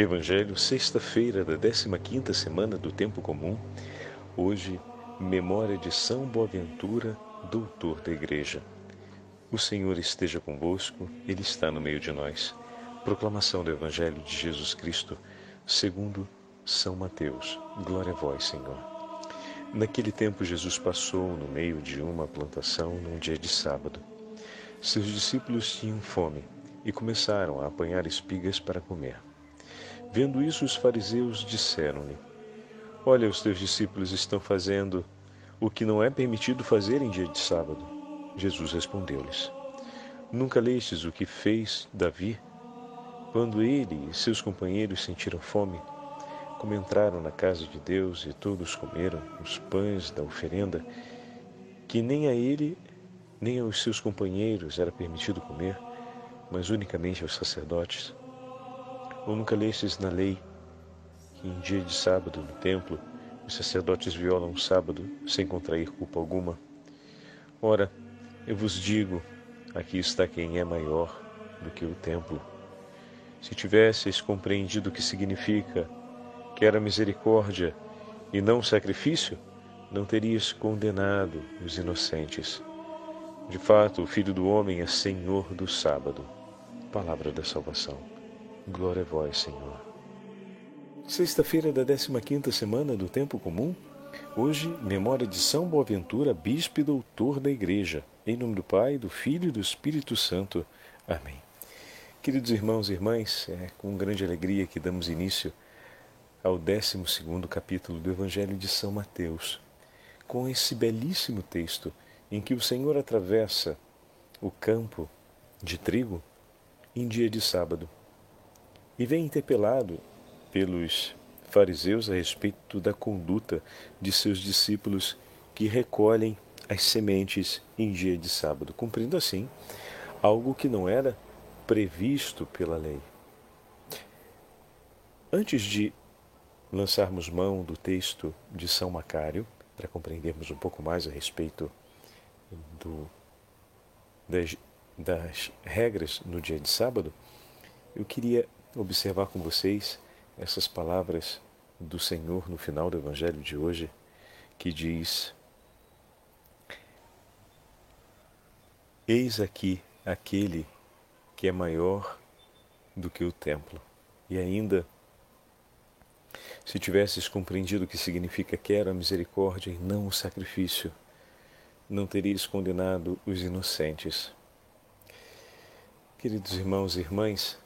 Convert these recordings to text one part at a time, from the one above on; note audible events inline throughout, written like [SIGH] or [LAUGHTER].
Evangelho, sexta-feira da 15ª semana do tempo comum. Hoje, memória de São Boaventura, doutor da Igreja. O Senhor esteja convosco, ele está no meio de nós. Proclamação do Evangelho de Jesus Cristo, segundo São Mateus. Glória a vós, Senhor. Naquele tempo Jesus passou no meio de uma plantação num dia de sábado. Seus discípulos tinham fome e começaram a apanhar espigas para comer. Vendo isso, os fariseus disseram-lhe: Olha, os teus discípulos estão fazendo o que não é permitido fazer em dia de sábado. Jesus respondeu-lhes: Nunca lestes o que fez Davi? Quando ele e seus companheiros sentiram fome, como entraram na casa de Deus e todos comeram os pães da oferenda, que nem a ele nem aos seus companheiros era permitido comer, mas unicamente aos sacerdotes. Ou nunca lestes na lei que em dia de sábado no templo os sacerdotes violam o sábado sem contrair culpa alguma? Ora, eu vos digo, aqui está quem é maior do que o templo. Se tivesseis compreendido o que significa que era misericórdia e não sacrifício, não terias condenado os inocentes. De fato, o Filho do Homem é Senhor do sábado. Palavra da salvação. Glória a vós, Senhor. Sexta-feira da 15ª semana do Tempo Comum. Hoje, memória de São Boaventura, bispo e doutor da Igreja. Em nome do Pai, do Filho e do Espírito Santo. Amém. Queridos irmãos e irmãs, é com grande alegria que damos início ao 12 capítulo do Evangelho de São Mateus, com esse belíssimo texto em que o Senhor atravessa o campo de trigo em dia de sábado e vem interpelado pelos fariseus a respeito da conduta de seus discípulos que recolhem as sementes em dia de sábado, cumprindo assim algo que não era previsto pela lei. Antes de lançarmos mão do texto de São Macário, para compreendermos um pouco mais a respeito do, das, das regras no dia de sábado, eu queria observar com vocês essas palavras do Senhor no final do Evangelho de hoje, que diz: Eis aqui aquele que é maior do que o templo. E ainda, se tivesses compreendido o que significa quero a misericórdia e não o sacrifício, não terias condenado os inocentes. Queridos irmãos e irmãs,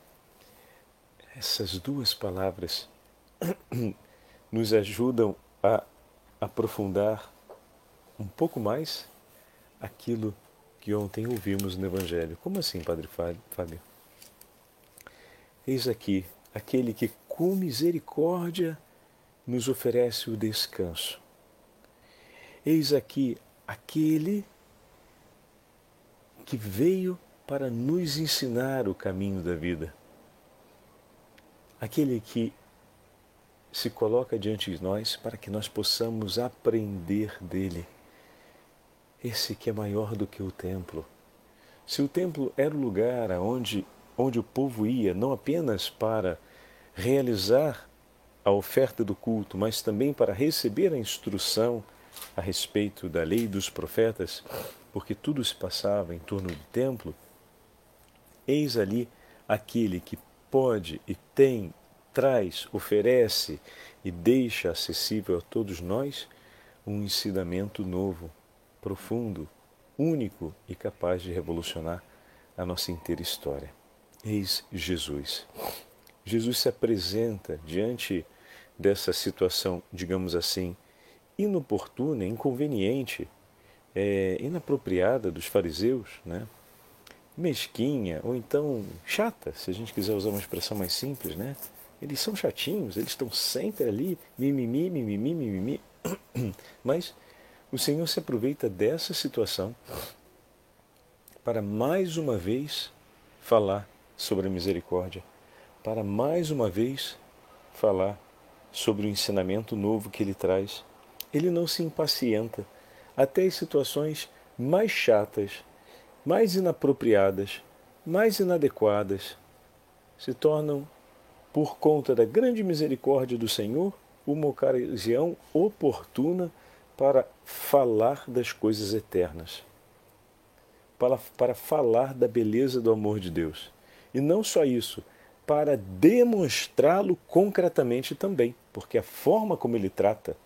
essas duas palavras [CLEARS THROAT] nos ajudam a aprofundar um pouco mais aquilo que ontem ouvimos no Evangelho. Como assim, Padre Fábio? Eis aqui aquele que com misericórdia nos oferece o descanso. Eis aqui aquele que veio para nos ensinar o caminho da vida aquele que se coloca diante de nós para que nós possamos aprender dele. Esse que é maior do que o templo. Se o templo era o lugar onde, onde o povo ia, não apenas para realizar a oferta do culto, mas também para receber a instrução a respeito da lei dos profetas, porque tudo se passava em torno do templo, eis ali aquele que pode e tem, traz, oferece e deixa acessível a todos nós um ensinamento novo, profundo, único e capaz de revolucionar a nossa inteira história. Eis Jesus. Jesus se apresenta diante dessa situação, digamos assim, inoportuna, inconveniente, é, inapropriada dos fariseus, né? Mesquinha ou então chata, se a gente quiser usar uma expressão mais simples, né? Eles são chatinhos, eles estão sempre ali, mimimi, mimimi, mimimi. [COUGHS] Mas o Senhor se aproveita dessa situação para mais uma vez falar sobre a misericórdia, para mais uma vez falar sobre o ensinamento novo que ele traz. Ele não se impacienta até as situações mais chatas mais inapropriadas, mais inadequadas, se tornam por conta da grande misericórdia do Senhor, uma ocasião oportuna para falar das coisas eternas, para, para falar da beleza do amor de Deus. E não só isso, para demonstrá-lo concretamente também, porque a forma como ele trata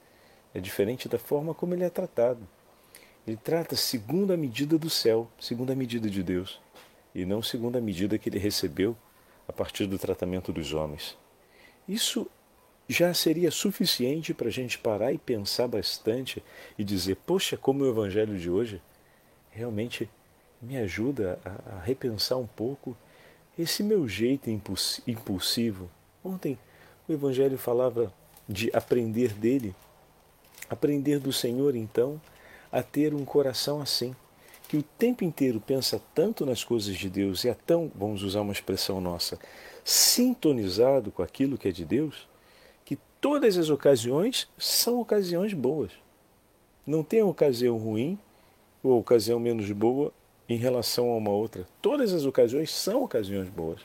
é diferente da forma como ele é tratado. Ele trata segundo a medida do céu, segundo a medida de Deus, e não segundo a medida que ele recebeu a partir do tratamento dos homens. Isso já seria suficiente para a gente parar e pensar bastante e dizer: poxa, como o Evangelho de hoje realmente me ajuda a, a repensar um pouco esse meu jeito impulsivo. Ontem o Evangelho falava de aprender dele, aprender do Senhor, então, a ter um coração assim, que o tempo inteiro pensa tanto nas coisas de Deus e é tão, vamos usar uma expressão nossa, sintonizado com aquilo que é de Deus, que todas as ocasiões são ocasiões boas. Não tem ocasião ruim ou ocasião menos boa em relação a uma outra. Todas as ocasiões são ocasiões boas.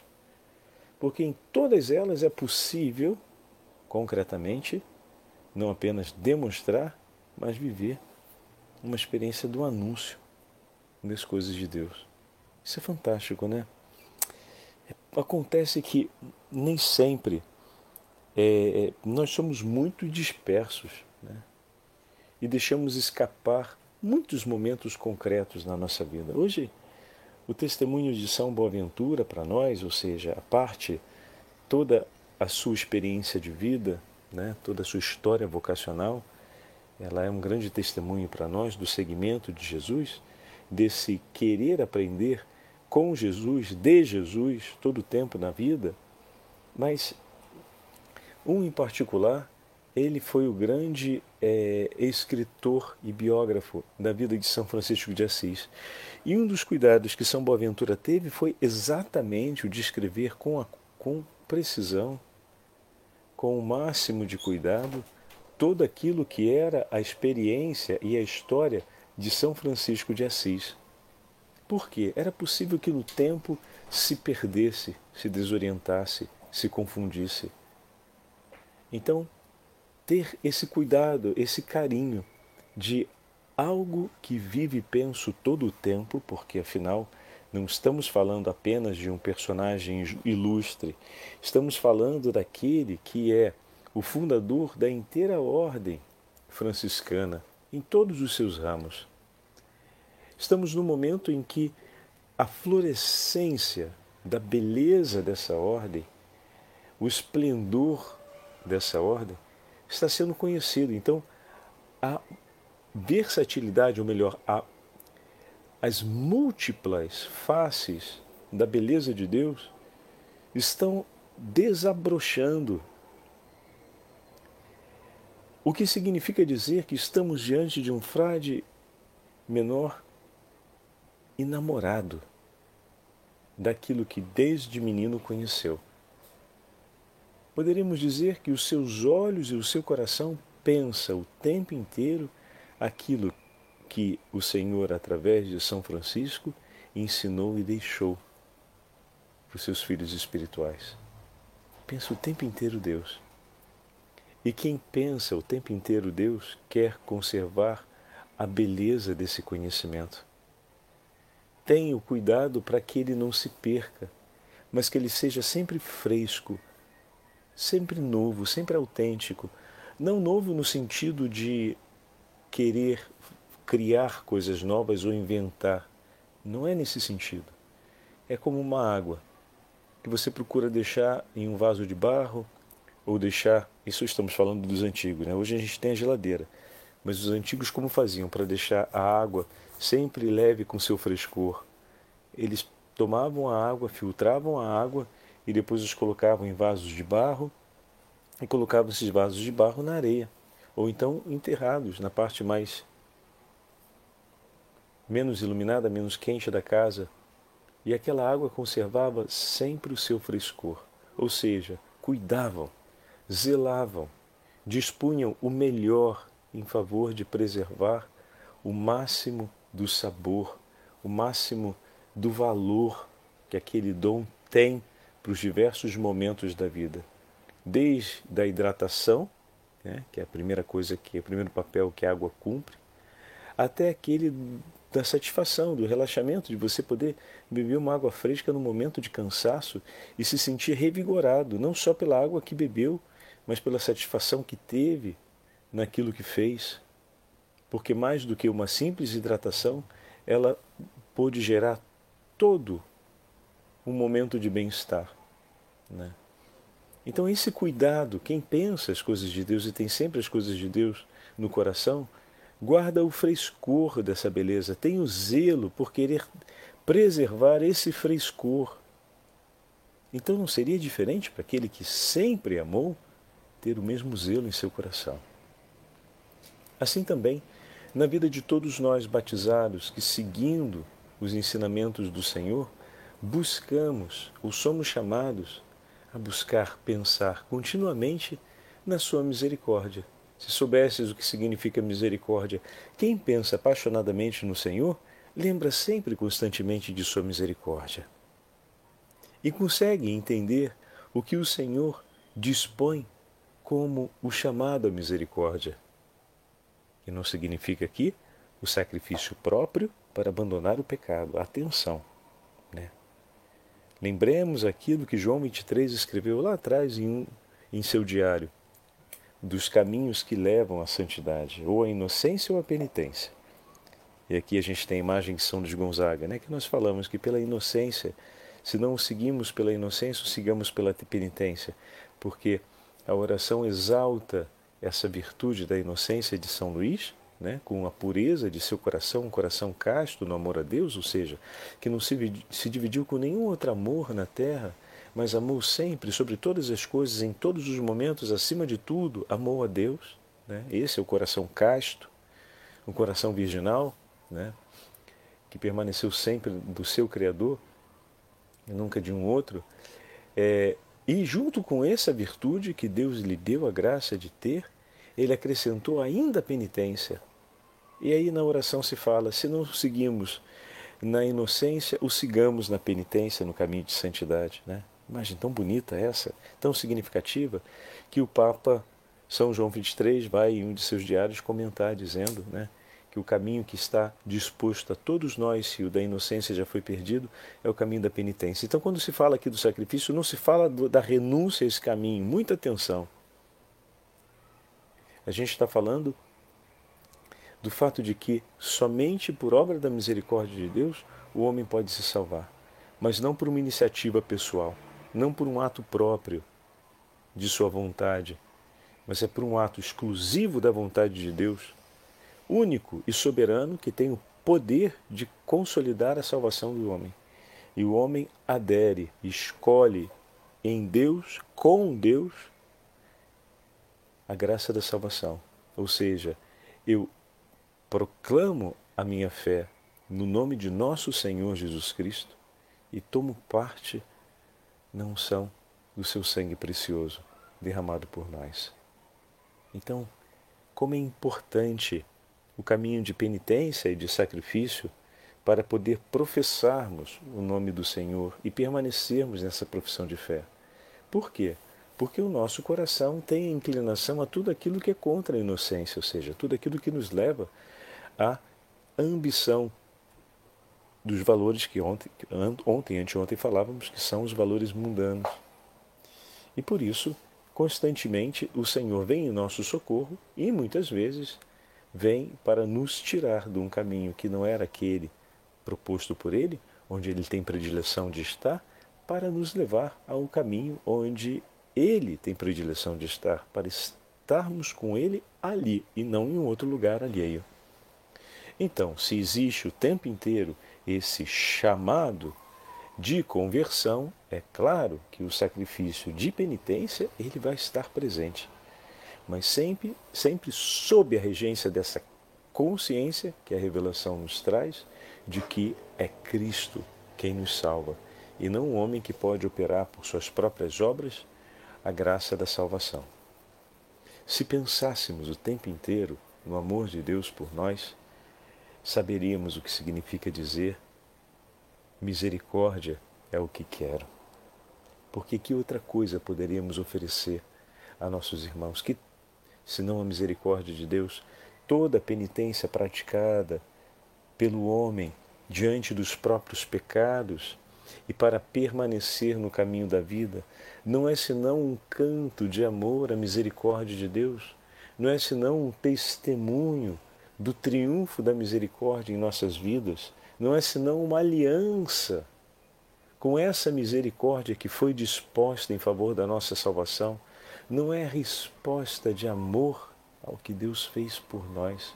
Porque em todas elas é possível, concretamente, não apenas demonstrar, mas viver uma experiência do anúncio das coisas de Deus. Isso é fantástico, né? Acontece que nem sempre é, é nós somos muito dispersos né? e deixamos escapar muitos momentos concretos na nossa vida. Hoje, o testemunho de São Boaventura para nós, ou seja, a parte, toda a sua experiência de vida, né, toda a sua história vocacional, ela é um grande testemunho para nós do seguimento de Jesus, desse querer aprender com Jesus, de Jesus, todo o tempo na vida, mas um em particular ele foi o grande é, escritor e biógrafo da vida de São Francisco de Assis. E um dos cuidados que São Boaventura teve foi exatamente o de escrever com, a, com precisão, com o máximo de cuidado, todo aquilo que era a experiência e a história de São Francisco de Assis. Por quê? Era possível que no tempo se perdesse, se desorientasse, se confundisse. Então, ter esse cuidado, esse carinho de algo que vive e penso todo o tempo, porque afinal não estamos falando apenas de um personagem ilustre, estamos falando daquele que é o fundador da inteira ordem franciscana em todos os seus ramos. Estamos no momento em que a florescência da beleza dessa ordem, o esplendor dessa ordem, está sendo conhecido. Então, a versatilidade, ou melhor, a, as múltiplas faces da beleza de Deus estão desabrochando. O que significa dizer que estamos diante de um frade menor enamorado daquilo que desde menino conheceu. Poderíamos dizer que os seus olhos e o seu coração pensa o tempo inteiro aquilo que o Senhor, através de São Francisco, ensinou e deixou para os seus filhos espirituais. Pensa o tempo inteiro Deus. E quem pensa o tempo inteiro Deus quer conservar a beleza desse conhecimento. Tenha o cuidado para que ele não se perca, mas que ele seja sempre fresco, sempre novo, sempre autêntico. Não novo no sentido de querer criar coisas novas ou inventar. Não é nesse sentido. É como uma água que você procura deixar em um vaso de barro ou deixar. Isso estamos falando dos antigos, né? Hoje a gente tem a geladeira. Mas os antigos como faziam para deixar a água sempre leve com seu frescor? Eles tomavam a água, filtravam a água e depois os colocavam em vasos de barro e colocavam esses vasos de barro na areia, ou então enterrados na parte mais menos iluminada, menos quente da casa, e aquela água conservava sempre o seu frescor, ou seja, cuidavam, zelavam, dispunham o melhor em favor de preservar o máximo do sabor, o máximo do valor que aquele dom tem para os diversos momentos da vida, desde a hidratação, né, que é a primeira coisa que, é o primeiro papel que a água cumpre, até aquele da satisfação, do relaxamento, de você poder beber uma água fresca no momento de cansaço e se sentir revigorado, não só pela água que bebeu, mas pela satisfação que teve naquilo que fez. Porque mais do que uma simples hidratação, ela pôde gerar todo um momento de bem-estar. Né? Então, esse cuidado, quem pensa as coisas de Deus e tem sempre as coisas de Deus no coração, guarda o frescor dessa beleza, tem o zelo por querer preservar esse frescor. Então, não seria diferente para aquele que sempre amou ter o mesmo zelo em seu coração? Assim também, na vida de todos nós batizados que, seguindo os ensinamentos do Senhor, buscamos ou somos chamados a buscar pensar continuamente na Sua misericórdia. Se soubesses o que significa misericórdia, quem pensa apaixonadamente no Senhor, lembra sempre constantemente de Sua misericórdia. E consegue entender o que o Senhor dispõe como o chamado à misericórdia. Que não significa aqui o sacrifício próprio para abandonar o pecado. Atenção! Né? Lembremos aquilo que João 23 escreveu lá atrás em, um, em seu diário, dos caminhos que levam à santidade, ou à inocência ou à penitência. E aqui a gente tem a imagem de São Luís Gonzaga, né, que nós falamos que pela inocência, se não o seguimos pela inocência, o sigamos pela penitência, porque a oração exalta essa virtude da inocência de São Luís, né, com a pureza de seu coração, um coração casto no amor a Deus, ou seja, que não se, se dividiu com nenhum outro amor na terra, mas amou sempre, sobre todas as coisas, em todos os momentos, acima de tudo, amou a Deus. Né? Esse é o coração casto, o coração virginal, né? que permaneceu sempre do seu Criador, e nunca de um outro. É, e junto com essa virtude que Deus lhe deu a graça de ter, ele acrescentou ainda a penitência, e aí na oração se fala: se não seguimos na inocência, o sigamos na penitência, no caminho de santidade. Né? Imagem tão bonita essa, tão significativa, que o Papa São João 23 vai em um de seus diários comentar, dizendo né, que o caminho que está disposto a todos nós, se o da inocência já foi perdido, é o caminho da penitência. Então, quando se fala aqui do sacrifício, não se fala do, da renúncia a esse caminho, muita atenção. A gente está falando do fato de que somente por obra da misericórdia de Deus o homem pode se salvar, mas não por uma iniciativa pessoal, não por um ato próprio de sua vontade, mas é por um ato exclusivo da vontade de Deus, único e soberano que tem o poder de consolidar a salvação do homem. E o homem adere, escolhe em Deus, com Deus, a graça da salvação. Ou seja, eu proclamo a minha fé no nome de nosso Senhor Jesus Cristo e tomo parte na unção do seu sangue precioso derramado por nós. Então, como é importante o caminho de penitência e de sacrifício para poder professarmos o nome do Senhor e permanecermos nessa profissão de fé. Por quê? Porque o nosso coração tem inclinação a tudo aquilo que é contra a inocência, ou seja, tudo aquilo que nos leva a ambição dos valores que ontem, ontem, anteontem falávamos, que são os valores mundanos. E por isso, constantemente, o Senhor vem em nosso socorro e muitas vezes vem para nos tirar de um caminho que não era aquele proposto por Ele, onde Ele tem predileção de estar, para nos levar a um caminho onde Ele tem predileção de estar, para estarmos com Ele ali e não em outro lugar alheio. Então, se existe o tempo inteiro esse chamado de conversão, é claro que o sacrifício de penitência ele vai estar presente, mas sempre, sempre sob a regência dessa consciência que a revelação nos traz de que é Cristo quem nos salva e não um homem que pode operar por suas próprias obras a graça da salvação. Se pensássemos o tempo inteiro no amor de Deus por nós, saberíamos o que significa dizer misericórdia é o que quero. Porque que outra coisa poderíamos oferecer a nossos irmãos? Que, senão a misericórdia de Deus, toda a penitência praticada pelo homem diante dos próprios pecados e para permanecer no caminho da vida, não é senão um canto de amor à misericórdia de Deus, não é senão um testemunho do triunfo da misericórdia em nossas vidas, não é senão uma aliança com essa misericórdia que foi disposta em favor da nossa salvação, não é resposta de amor ao que Deus fez por nós.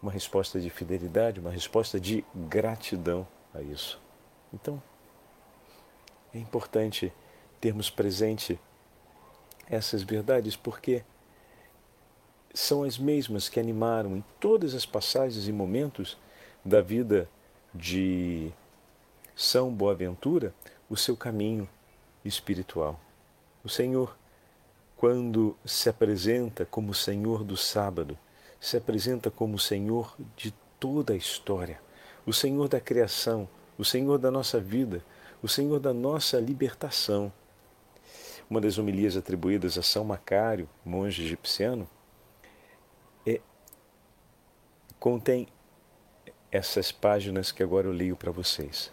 Uma resposta de fidelidade, uma resposta de gratidão a isso. Então, é importante termos presente essas verdades porque são as mesmas que animaram em todas as passagens e momentos da vida de São Boaventura o seu caminho espiritual. O Senhor, quando se apresenta como Senhor do sábado, se apresenta como Senhor de toda a história, o Senhor da criação, o Senhor da nossa vida, o Senhor da nossa libertação. Uma das homilias atribuídas a São Macário, monge egipciano, é, contém essas páginas que agora eu leio para vocês.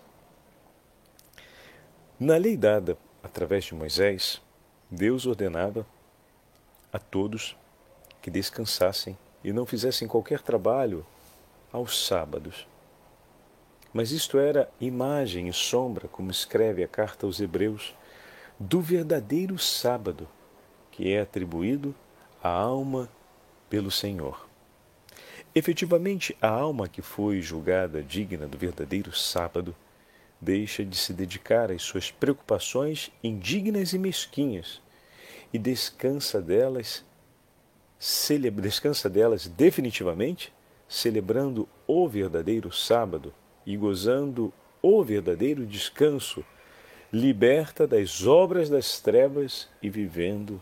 Na lei dada através de Moisés, Deus ordenava a todos que descansassem e não fizessem qualquer trabalho aos sábados. Mas isto era imagem e sombra, como escreve a carta aos Hebreus, do verdadeiro sábado que é atribuído à alma pelo Senhor. Efetivamente, a alma que foi julgada digna do verdadeiro sábado deixa de se dedicar às suas preocupações indignas e mesquinhas e descansa delas, descansa delas definitivamente, celebrando o verdadeiro sábado e gozando o verdadeiro descanso, liberta das obras das trevas e vivendo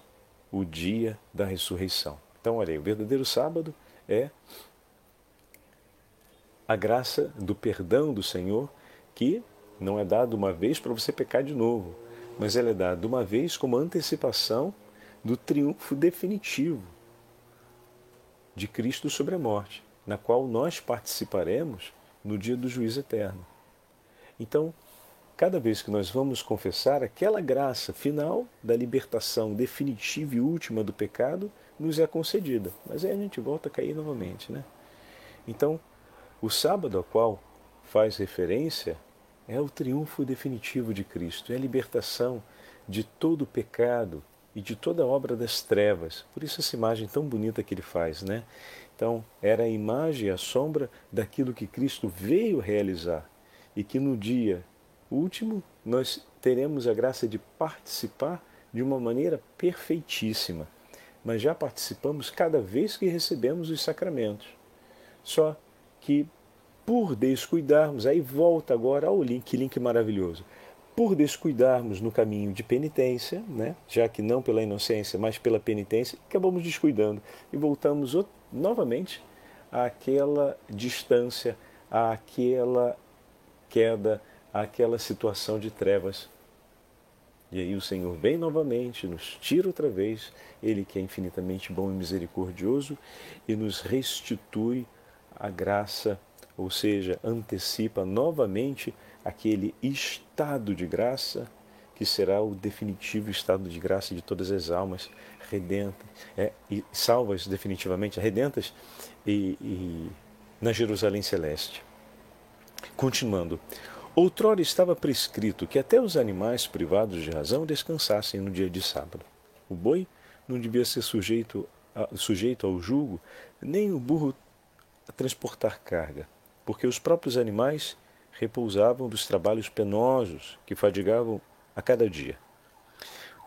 o dia da ressurreição. Então, olha aí, o verdadeiro sábado é a graça do perdão do Senhor, que não é dado uma vez para você pecar de novo, mas ela é dada uma vez como antecipação do triunfo definitivo de Cristo sobre a morte, na qual nós participaremos no dia do juízo eterno. Então, cada vez que nós vamos confessar aquela graça final da libertação definitiva e última do pecado, nos é concedida. Mas aí a gente volta a cair novamente, né? Então, o sábado ao qual faz referência é o triunfo definitivo de Cristo, é a libertação de todo o pecado e de toda a obra das trevas. Por isso essa imagem tão bonita que ele faz, né? Então, era a imagem, a sombra daquilo que Cristo veio realizar e que no dia último nós teremos a graça de participar de uma maneira perfeitíssima. Mas já participamos cada vez que recebemos os sacramentos. Só que por descuidarmos, aí volta agora ao link, que link maravilhoso. Por descuidarmos no caminho de penitência, né, já que não pela inocência, mas pela penitência, acabamos descuidando e voltamos novamente àquela distância, àquela queda, àquela situação de trevas. E aí o Senhor vem novamente, nos tira outra vez, Ele que é infinitamente bom e misericordioso, e nos restitui a graça, ou seja, antecipa novamente aquele estado de graça que será o definitivo estado de graça de todas as almas redentas é, e salvas definitivamente, redentas e, e na Jerusalém celeste. Continuando, outrora estava prescrito que até os animais privados de razão descansassem no dia de sábado. O boi não devia ser sujeito, a, sujeito ao jugo, nem o burro a transportar carga, porque os próprios animais repousavam dos trabalhos penosos que fadigavam a cada dia.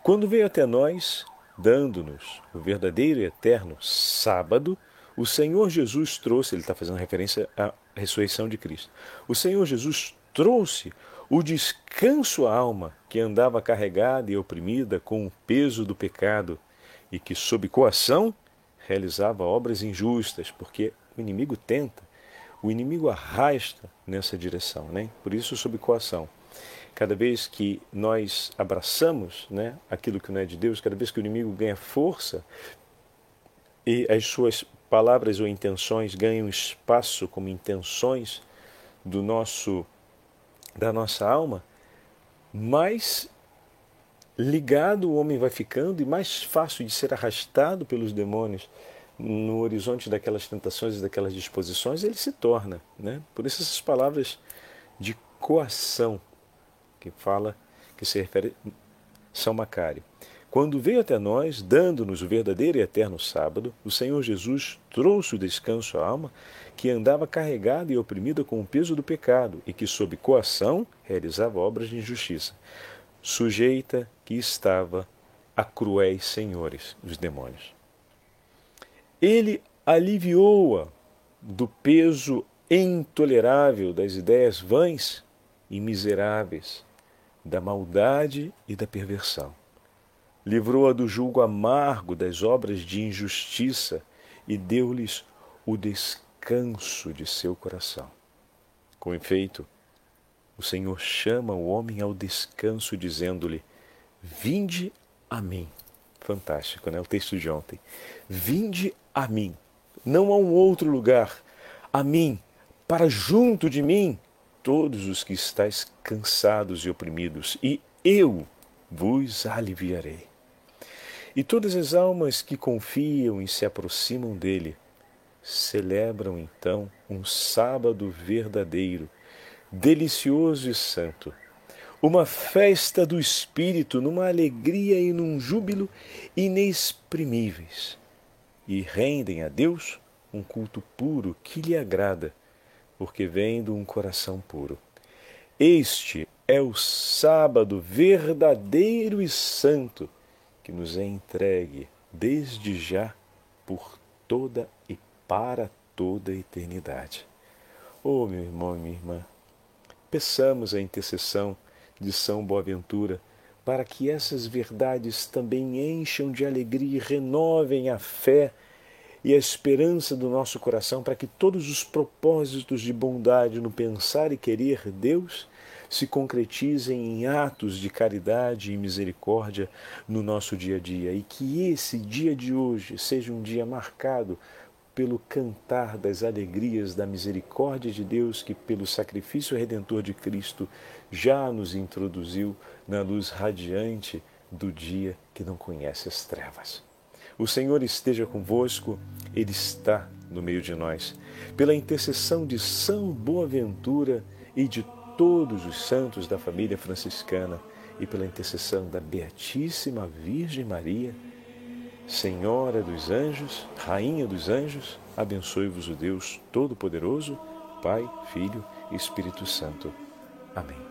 Quando veio até nós, dando-nos o verdadeiro e eterno sábado, o Senhor Jesus trouxe, ele está fazendo referência à ressurreição de Cristo. O Senhor Jesus trouxe o descanso à alma que andava carregada e oprimida com o peso do pecado e que, sob coação, realizava obras injustas, porque o inimigo tenta, o inimigo arrasta nessa direção, né? por isso, sob coação cada vez que nós abraçamos né, aquilo que não é de Deus, cada vez que o inimigo ganha força e as suas palavras ou intenções ganham espaço como intenções do nosso da nossa alma, mais ligado o homem vai ficando e mais fácil de ser arrastado pelos demônios no horizonte daquelas tentações e daquelas disposições, ele se torna. Né? Por isso essas palavras de coação que fala, que se refere São Macário. Quando veio até nós, dando-nos o verdadeiro e eterno sábado, o Senhor Jesus trouxe o descanso à alma que andava carregada e oprimida com o peso do pecado e que, sob coação, realizava obras de injustiça, sujeita que estava a cruéis senhores, os demônios. Ele aliviou-a do peso intolerável das ideias vãs e miseráveis, da maldade e da perversão. Livrou-a do julgo amargo das obras de injustiça e deu-lhes o descanso de seu coração. Com efeito, o Senhor chama o homem ao descanso, dizendo-lhe: Vinde a mim. Fantástico, né? O texto de ontem. Vinde a mim, não a um outro lugar, a mim, para junto de mim, todos os que estáis cansados e oprimidos, e eu vos aliviarei. E todas as almas que confiam e se aproximam dele celebram então um sábado verdadeiro, delicioso e santo, uma festa do Espírito, numa alegria e num júbilo inexprimíveis e rendem a Deus um culto puro que lhe agrada, porque vem de um coração puro. Este é o sábado verdadeiro e santo que nos é entregue desde já por toda e para toda a eternidade. Oh, meu irmão e minha irmã, peçamos a intercessão de São Boaventura para que essas verdades também encham de alegria e renovem a fé e a esperança do nosso coração, para que todos os propósitos de bondade no pensar e querer Deus se concretizem em atos de caridade e misericórdia no nosso dia a dia. E que esse dia de hoje seja um dia marcado pelo cantar das alegrias da misericórdia de Deus que, pelo sacrifício redentor de Cristo, já nos introduziu na luz radiante do dia que não conhece as trevas. O Senhor esteja convosco, Ele está no meio de nós. Pela intercessão de São Boaventura e de todos os santos da família franciscana e pela intercessão da Beatíssima Virgem Maria, Senhora dos anjos, Rainha dos anjos, abençoe-vos o Deus Todo-Poderoso, Pai, Filho e Espírito Santo. Amém.